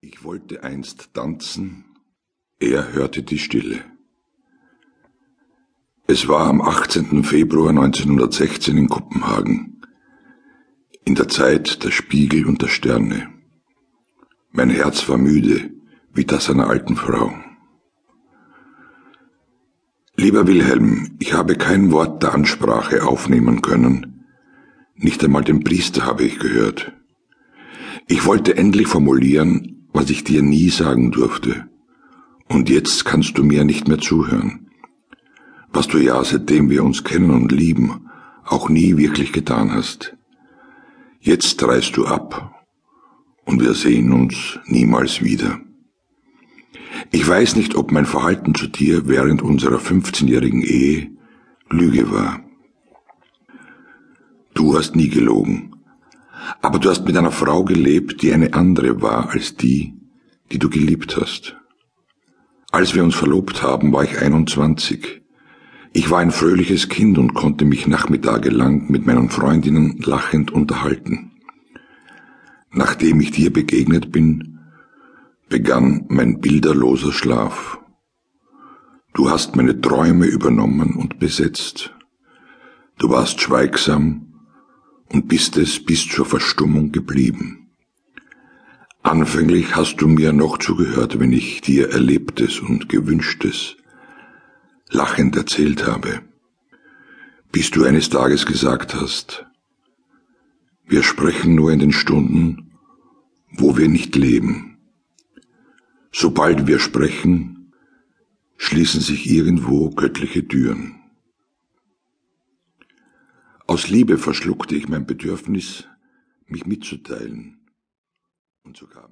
Ich wollte einst tanzen, er hörte die Stille. Es war am 18. Februar 1916 in Kopenhagen, in der Zeit der Spiegel und der Sterne. Mein Herz war müde, wie das einer alten Frau. Lieber Wilhelm, ich habe kein Wort der Ansprache aufnehmen können, nicht einmal den Priester habe ich gehört. Ich wollte endlich formulieren, was ich dir nie sagen durfte. Und jetzt kannst du mir nicht mehr zuhören. Was du ja, seitdem wir uns kennen und lieben, auch nie wirklich getan hast. Jetzt reist du ab und wir sehen uns niemals wieder. Ich weiß nicht, ob mein Verhalten zu dir während unserer 15-jährigen Ehe Lüge war. Du hast nie gelogen, aber du hast mit einer Frau gelebt, die eine andere war als die, die du geliebt hast. Als wir uns verlobt haben, war ich 21. Ich war ein fröhliches Kind und konnte mich nachmittagelang mit meinen Freundinnen lachend unterhalten. Nachdem ich dir begegnet bin, begann mein bilderloser Schlaf. Du hast meine Träume übernommen und besetzt. Du warst schweigsam und bist es bis zur Verstummung geblieben. Anfänglich hast du mir noch zugehört, wenn ich dir Erlebtes und Gewünschtes lachend erzählt habe, bis du eines Tages gesagt hast, wir sprechen nur in den Stunden, wo wir nicht leben. Sobald wir sprechen, schließen sich irgendwo göttliche Türen. Aus Liebe verschluckte ich mein Bedürfnis, mich mitzuteilen und sogar